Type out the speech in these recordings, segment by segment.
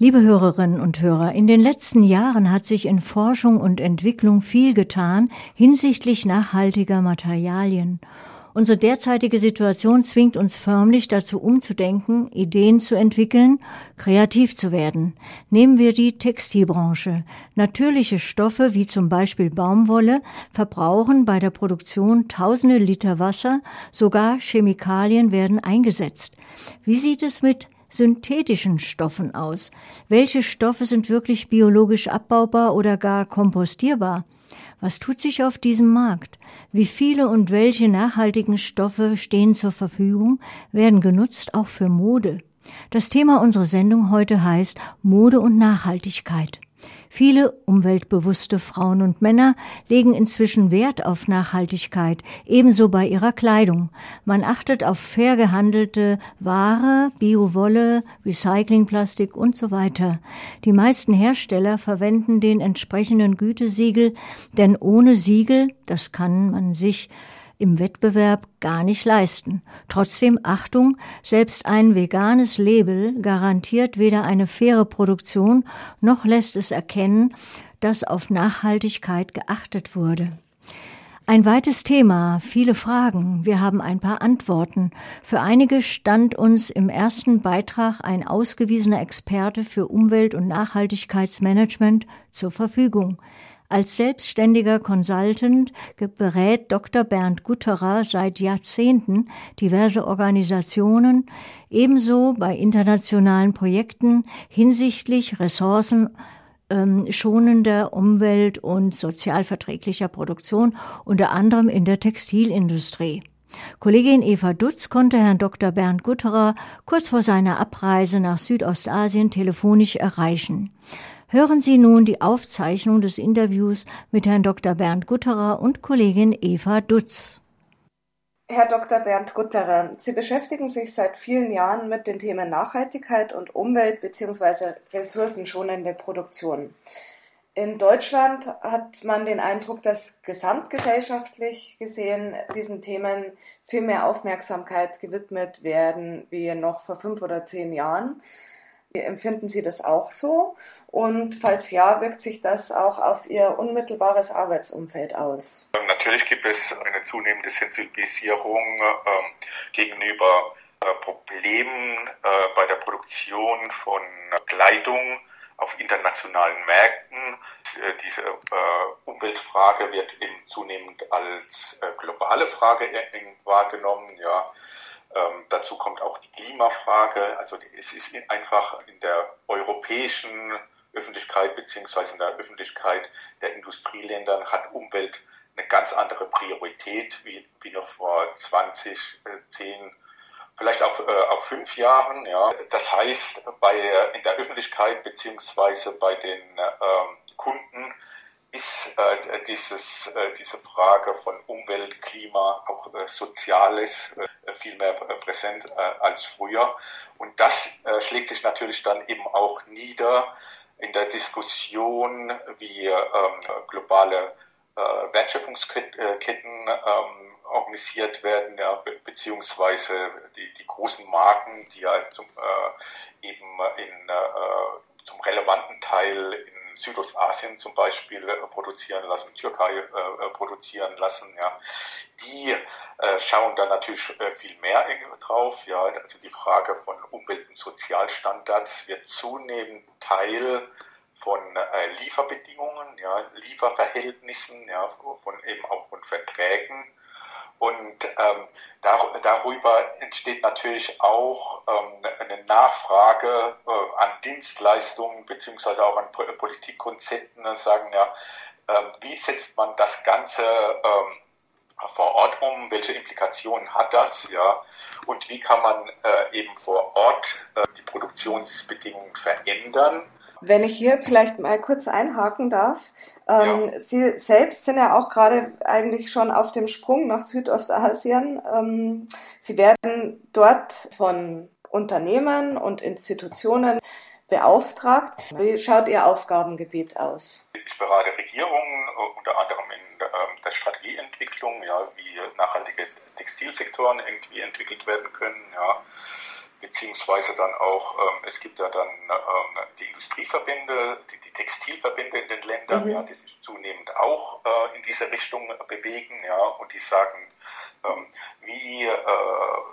Liebe Hörerinnen und Hörer, in den letzten Jahren hat sich in Forschung und Entwicklung viel getan hinsichtlich nachhaltiger Materialien. Unsere derzeitige Situation zwingt uns förmlich dazu umzudenken, Ideen zu entwickeln, kreativ zu werden. Nehmen wir die Textilbranche. Natürliche Stoffe wie zum Beispiel Baumwolle verbrauchen bei der Produktion tausende Liter Wasser, sogar Chemikalien werden eingesetzt. Wie sieht es mit synthetischen Stoffen aus? Welche Stoffe sind wirklich biologisch abbaubar oder gar kompostierbar? Was tut sich auf diesem Markt? Wie viele und welche nachhaltigen Stoffe stehen zur Verfügung, werden genutzt auch für Mode? Das Thema unserer Sendung heute heißt Mode und Nachhaltigkeit. Viele umweltbewusste Frauen und Männer legen inzwischen Wert auf Nachhaltigkeit, ebenso bei ihrer Kleidung. Man achtet auf fair gehandelte Ware, Biowolle, Recyclingplastik und so weiter. Die meisten Hersteller verwenden den entsprechenden Gütesiegel, denn ohne Siegel, das kann man sich im Wettbewerb gar nicht leisten. Trotzdem Achtung, selbst ein veganes Label garantiert weder eine faire Produktion noch lässt es erkennen, dass auf Nachhaltigkeit geachtet wurde. Ein weites Thema, viele Fragen, wir haben ein paar Antworten. Für einige stand uns im ersten Beitrag ein ausgewiesener Experte für Umwelt- und Nachhaltigkeitsmanagement zur Verfügung. Als selbstständiger Consultant berät Dr. Bernd Gutterer seit Jahrzehnten diverse Organisationen, ebenso bei internationalen Projekten hinsichtlich Ressourcen ähm, schonender Umwelt- und sozialverträglicher Produktion, unter anderem in der Textilindustrie. Kollegin Eva Dutz konnte Herrn Dr. Bernd Gutterer kurz vor seiner Abreise nach Südostasien telefonisch erreichen. Hören Sie nun die Aufzeichnung des Interviews mit Herrn Dr. Bernd Gutterer und Kollegin Eva Dutz. Herr Dr. Bernd Gutterer, Sie beschäftigen sich seit vielen Jahren mit den Themen Nachhaltigkeit und Umwelt bzw. ressourcenschonende Produktion. In Deutschland hat man den Eindruck, dass gesamtgesellschaftlich gesehen diesen Themen viel mehr Aufmerksamkeit gewidmet werden wie noch vor fünf oder zehn Jahren. Empfinden Sie das auch so? Und falls ja, wirkt sich das auch auf Ihr unmittelbares Arbeitsumfeld aus? Natürlich gibt es eine zunehmende Sensibilisierung äh, gegenüber äh, Problemen äh, bei der Produktion von Kleidung auf internationalen Märkten. Äh, diese äh, Umweltfrage wird eben zunehmend als äh, globale Frage wahrgenommen. Ja. Ähm, dazu kommt auch die Klimafrage. Also es ist einfach in der europäischen Öffentlichkeit beziehungsweise in der Öffentlichkeit der Industrieländern hat Umwelt eine ganz andere Priorität wie, wie noch vor 20, 10, äh, vielleicht auch, äh, auch fünf Jahren. Ja. Das heißt, bei, in der Öffentlichkeit beziehungsweise bei den ähm, Kunden ist äh, dieses, äh, diese Frage von Umwelt, Klima, auch äh, Soziales äh, viel mehr präsent äh, als früher. Und das äh, schlägt sich natürlich dann eben auch nieder in der Diskussion, wie ähm, globale äh, Wertschöpfungsketten ähm, organisiert werden, ja, be beziehungsweise die, die großen Marken, die ja zum, äh, eben in, äh, zum relevanten Teil in Südostasien zum Beispiel äh, produzieren lassen, Türkei äh, äh, produzieren lassen, ja, die schauen da natürlich viel mehr drauf. Ja, also die Frage von Umwelt- und Sozialstandards wird zunehmend Teil von Lieferbedingungen, ja, Lieferverhältnissen, ja, von eben auch von Verträgen. Und ähm, dar darüber entsteht natürlich auch ähm, eine Nachfrage äh, an Dienstleistungen beziehungsweise auch an Politikkonzepten, ne, sagen ja, äh, wie setzt man das Ganze ähm, vor Ort um, welche Implikationen hat das, ja, und wie kann man äh, eben vor Ort äh, die Produktionsbedingungen verändern. Wenn ich hier vielleicht mal kurz einhaken darf, ähm, ja. Sie selbst sind ja auch gerade eigentlich schon auf dem Sprung nach Südostasien. Ähm, Sie werden dort von Unternehmen und Institutionen beauftragt. Wie schaut Ihr Aufgabengebiet aus? Ich berate Regierungen, äh, unter anderem in ähm, der Strategieentwicklung, ja, wie nachhaltige Textilsektoren irgendwie entwickelt werden können, ja, beziehungsweise dann auch, ähm, es gibt ja dann ähm, die Industrieverbände, die, die, Textilverbände in den Ländern, mhm. ja, die sich zunehmend auch äh, in diese Richtung bewegen, ja, und die sagen, ähm, wie äh,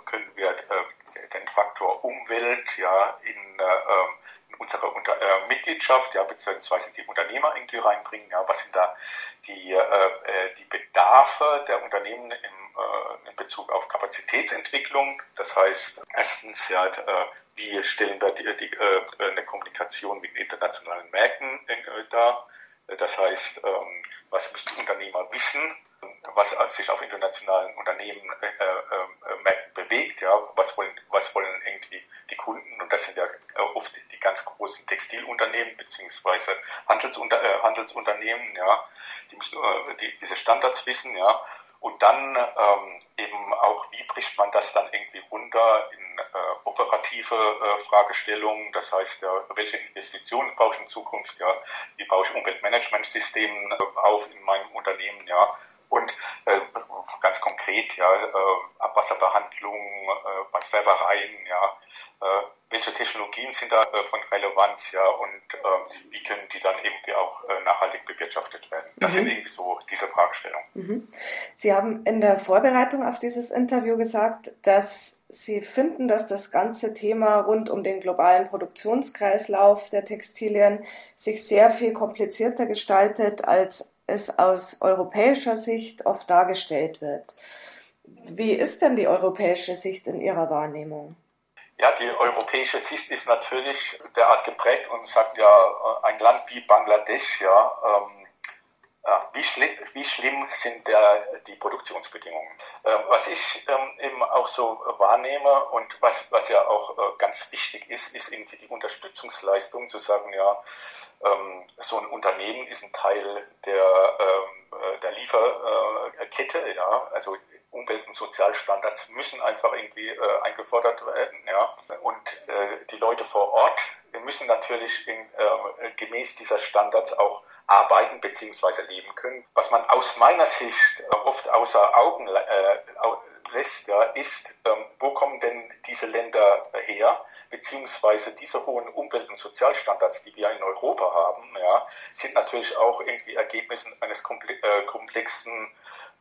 können wir äh, den Faktor Umwelt ja in, äh, in unsere Unter äh, Mitgliedschaft, ja, beziehungsweise die Unternehmer irgendwie reinbringen, ja, was sind da die, äh, die Bedarfe der Unternehmen im in Bezug auf Kapazitätsentwicklung. Das heißt, erstens, ja, äh, wie stellen wir die, die, äh, eine Kommunikation mit internationalen Märkten dar? Das heißt, ähm, was müssen Unternehmer wissen, was sich auf internationalen Unternehmen äh, äh, bewegt, ja, was wollen, was wollen irgendwie die Kunden und das sind ja oft die ganz großen Textilunternehmen beziehungsweise Handelsunter, äh, Handelsunternehmen, ja, die müssen äh, die, diese Standards wissen, ja, und dann ähm, eben auch, wie bricht man das dann irgendwie runter in äh, operative äh, Fragestellungen, das heißt, ja, welche Investitionen brauche ich in Zukunft, ja, wie baue ich Umweltmanagementsysteme äh, auf in meinem Unternehmen, ja, und äh, ganz konkret, ja, äh, Abwasserbehandlung äh, bei Färbereien, ja, äh, welche Technologien sind da äh, von Relevanz, ja, und äh, wie können die dann irgendwie auch äh, nachhaltig bewirtschaftet werden? Das mhm. sind irgendwie so diese Fragestellungen. Mhm. Sie haben in der Vorbereitung auf dieses Interview gesagt, dass Sie finden, dass das ganze Thema rund um den globalen Produktionskreislauf der Textilien sich sehr viel komplizierter gestaltet, als es aus europäischer Sicht oft dargestellt wird. Wie ist denn die europäische Sicht in Ihrer Wahrnehmung? Ja, die europäische Sicht ist natürlich derart geprägt und sagt ja, ein Land wie Bangladesch, ja, ähm, wie, schlimm, wie schlimm sind der, die Produktionsbedingungen? Ähm, was ich ähm, eben auch so wahrnehme und was, was ja auch äh, ganz wichtig ist, ist irgendwie die Unterstützungsleistung zu sagen, ja, ähm, so ein Unternehmen ist ein Teil der, ähm, äh, der Lieferkette, ja, also Umwelt- und Sozialstandards müssen einfach irgendwie äh, eingefordert werden, ja, und äh, die Leute vor Ort müssen natürlich in, äh, gemäß dieser Standards auch arbeiten bzw. leben können. Was man aus meiner Sicht oft außer Augen lässt, ja, ist, ähm, wo kommen denn diese Länder her, beziehungsweise diese hohen Umwelt- und Sozialstandards, die wir in Europa haben, ja, sind natürlich auch irgendwie Ergebnissen eines äh, komplexen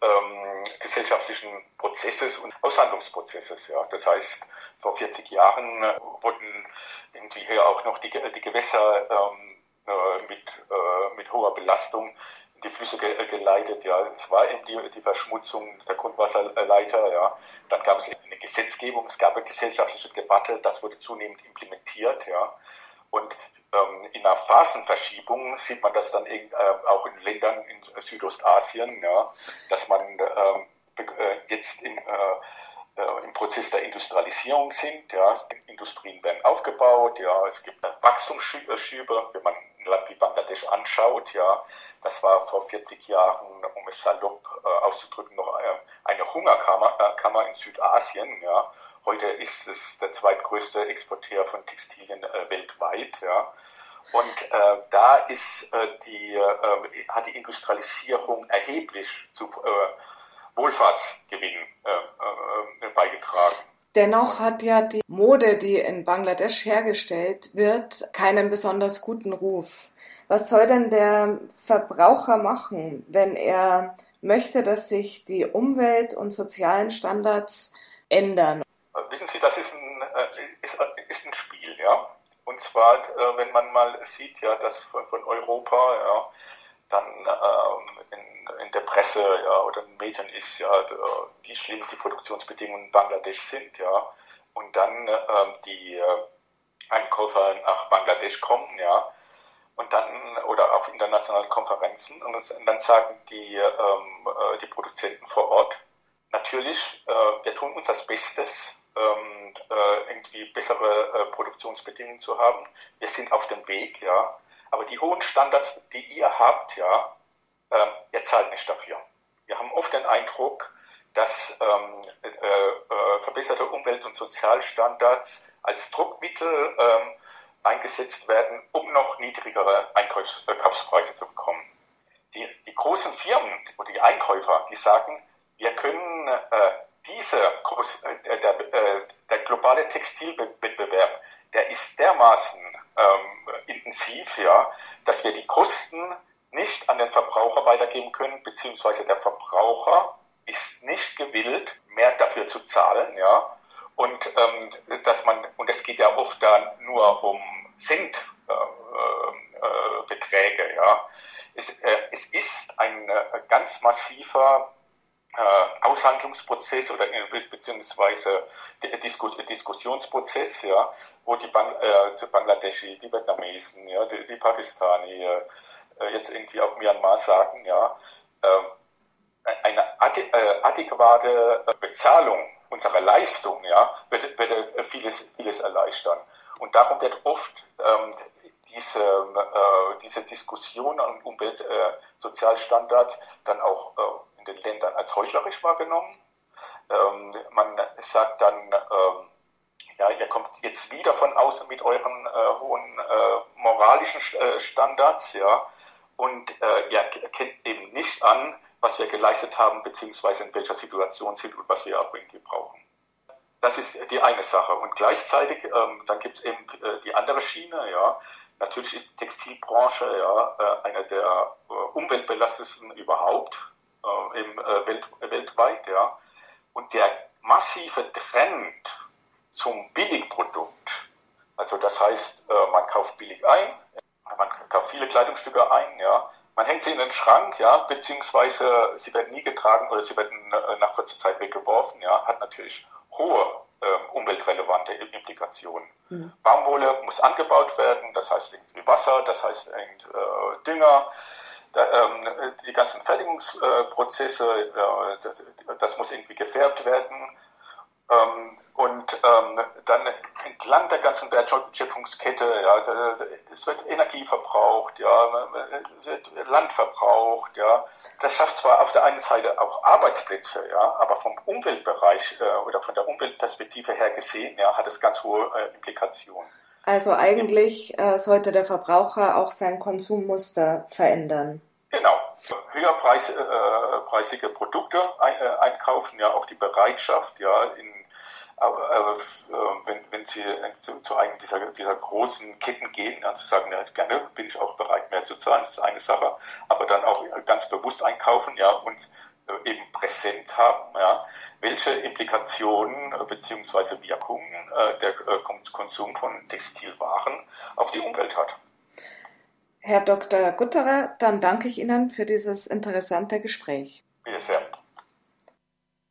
ähm, gesellschaftlichen Prozesses und Aushandlungsprozesses. Ja. Das heißt, vor 40 Jahren wurden irgendwie hier auch noch die, die Gewässer ähm, äh, mit, äh, mit hoher Belastung die Flüsse ge äh, geleitet. Ja, es war eben die, die Verschmutzung der Grundwasserleiter. Ja, dann gab es eine Gesetzgebung, es gab eine gesellschaftliche Debatte, das wurde zunehmend implementiert. Ja, und ähm, in einer Phasenverschiebung sieht man das dann äh, auch in Ländern in Südostasien, ja, dass man ähm, äh, jetzt in äh, äh, im Prozess der Industrialisierung sind. Ja. Industrien werden aufgebaut, ja, es gibt Wachstumsschübe, wenn man Land wie Bangladesch anschaut, ja, das war vor 40 Jahren, um es salopp äh, auszudrücken, noch äh, eine Hungerkammer äh, Kammer in Südasien, ja. Heute ist es der zweitgrößte Exporteur von Textilien äh, weltweit, ja. Und äh, da ist äh, die, äh, hat die Industrialisierung erheblich zu Wohlfahrtsgewinn äh, beigetragen. Dennoch hat ja die Mode, die in Bangladesch hergestellt wird, keinen besonders guten Ruf. Was soll denn der Verbraucher machen, wenn er möchte, dass sich die Umwelt- und sozialen Standards ändern? Wissen Sie, das ist ein, äh, ist, ist ein Spiel, ja. Und zwar, äh, wenn man mal sieht, ja, dass von, von Europa, ja, dann ähm, in, in der Presse ja, oder in den Medien ist, ja, wie schlimm die Produktionsbedingungen in Bangladesch sind, ja, und dann ähm, die äh, Einkäufer nach Bangladesch kommen, ja, und dann oder auf internationalen Konferenzen und, das, und dann sagen die ähm, äh, die Produzenten vor Ort natürlich, äh, wir tun uns das Bestes, ähm, äh, irgendwie bessere äh, Produktionsbedingungen zu haben. Wir sind auf dem Weg, ja. Aber die hohen Standards, die ihr habt, ja, ähm, ihr zahlt nicht dafür. Wir haben oft den Eindruck, dass ähm, äh, äh, verbesserte Umwelt- und Sozialstandards als Druckmittel ähm, eingesetzt werden, um noch niedrigere Einkaufspreise zu bekommen. Die, die großen Firmen oder die Einkäufer, die sagen, wir können äh, diese, äh, der, äh, der globale Textilwettbewerb, der ist dermaßen ähm, intensiv, ja, dass wir die Kosten nicht an den Verbraucher weitergeben können, beziehungsweise der Verbraucher ist nicht gewillt, mehr dafür zu zahlen, ja. Und ähm, dass man, und es geht ja oft dann nur um Cent äh, äh, Beträge, ja. Es, äh, es ist ein äh, ganz massiver äh, Aushandlungsprozess oder äh, beziehungsweise Diskus Diskussionsprozess, ja, wo die Bang äh, Bangladeschi, die Vietnamesen, ja, die, die Pakistani, äh, jetzt irgendwie auch Myanmar sagen, ja, äh, eine ade äh, adäquate Bezahlung unserer Leistung, ja, wird, wird vieles, vieles erleichtern. Und darum wird oft ähm, diese, äh, diese Diskussion an Umweltsozialstandards dann auch in den Ländern als heuchlerisch wahrgenommen. Ähm, man sagt dann, ähm, ja, ihr kommt jetzt wieder von außen mit euren äh, hohen äh, moralischen äh, Standards, ja, und äh, ihr kennt eben nicht an, was wir geleistet haben, beziehungsweise in welcher Situation sind und was wir auch irgendwie brauchen. Das ist die eine Sache. Und gleichzeitig, ähm, dann gibt es eben äh, die andere Schiene, ja. Natürlich ist die Textilbranche ja äh, eine der äh, umweltbelastetsten überhaupt äh, im, äh, Welt, weltweit, ja. Und der massive Trend zum Billigprodukt, also das heißt, äh, man kauft billig ein, man kauft viele Kleidungsstücke ein, ja, man hängt sie in den Schrank, ja, beziehungsweise sie werden nie getragen oder sie werden äh, nach kurzer Zeit weggeworfen, ja, hat natürlich hohe äh, umweltrelevante Implikationen. Mhm. Baumwolle muss angebaut werden, das heißt irgendwie Wasser, das heißt äh, Dünger, ähm, die ganzen Fertigungsprozesse, äh, das, das, muss irgendwie gefärbt werden. Ähm, und ähm, dann entlang der ganzen Wertschöpfungskette, ja, es wird Energie verbraucht, ja, es wird Land verbraucht, ja. Das schafft zwar auf der einen Seite auch Arbeitsplätze, ja, aber vom Umweltbereich äh, oder von der Umweltperspektive her gesehen, ja, hat es ganz hohe äh, Implikationen. Also eigentlich äh, sollte der Verbraucher auch sein Konsummuster verändern. Genau. Höherpreisige äh, Produkte ein, äh, einkaufen, ja auch die Bereitschaft, ja, in, äh, äh wenn, wenn Sie zu, zu einem dieser, dieser großen Ketten gehen, ja, zu sagen, ja, gerne bin ich auch bereit, mehr zu zahlen, das ist eine Sache, aber dann auch ganz bewusst einkaufen, ja, und äh, eben präsent haben, ja, welche Implikationen äh, bzw. Wirkungen äh, der Konsum von Textilwaren auf die Umwelt hat. Herr Dr. Gutterer, dann danke ich Ihnen für dieses interessante Gespräch. Bitte sehr.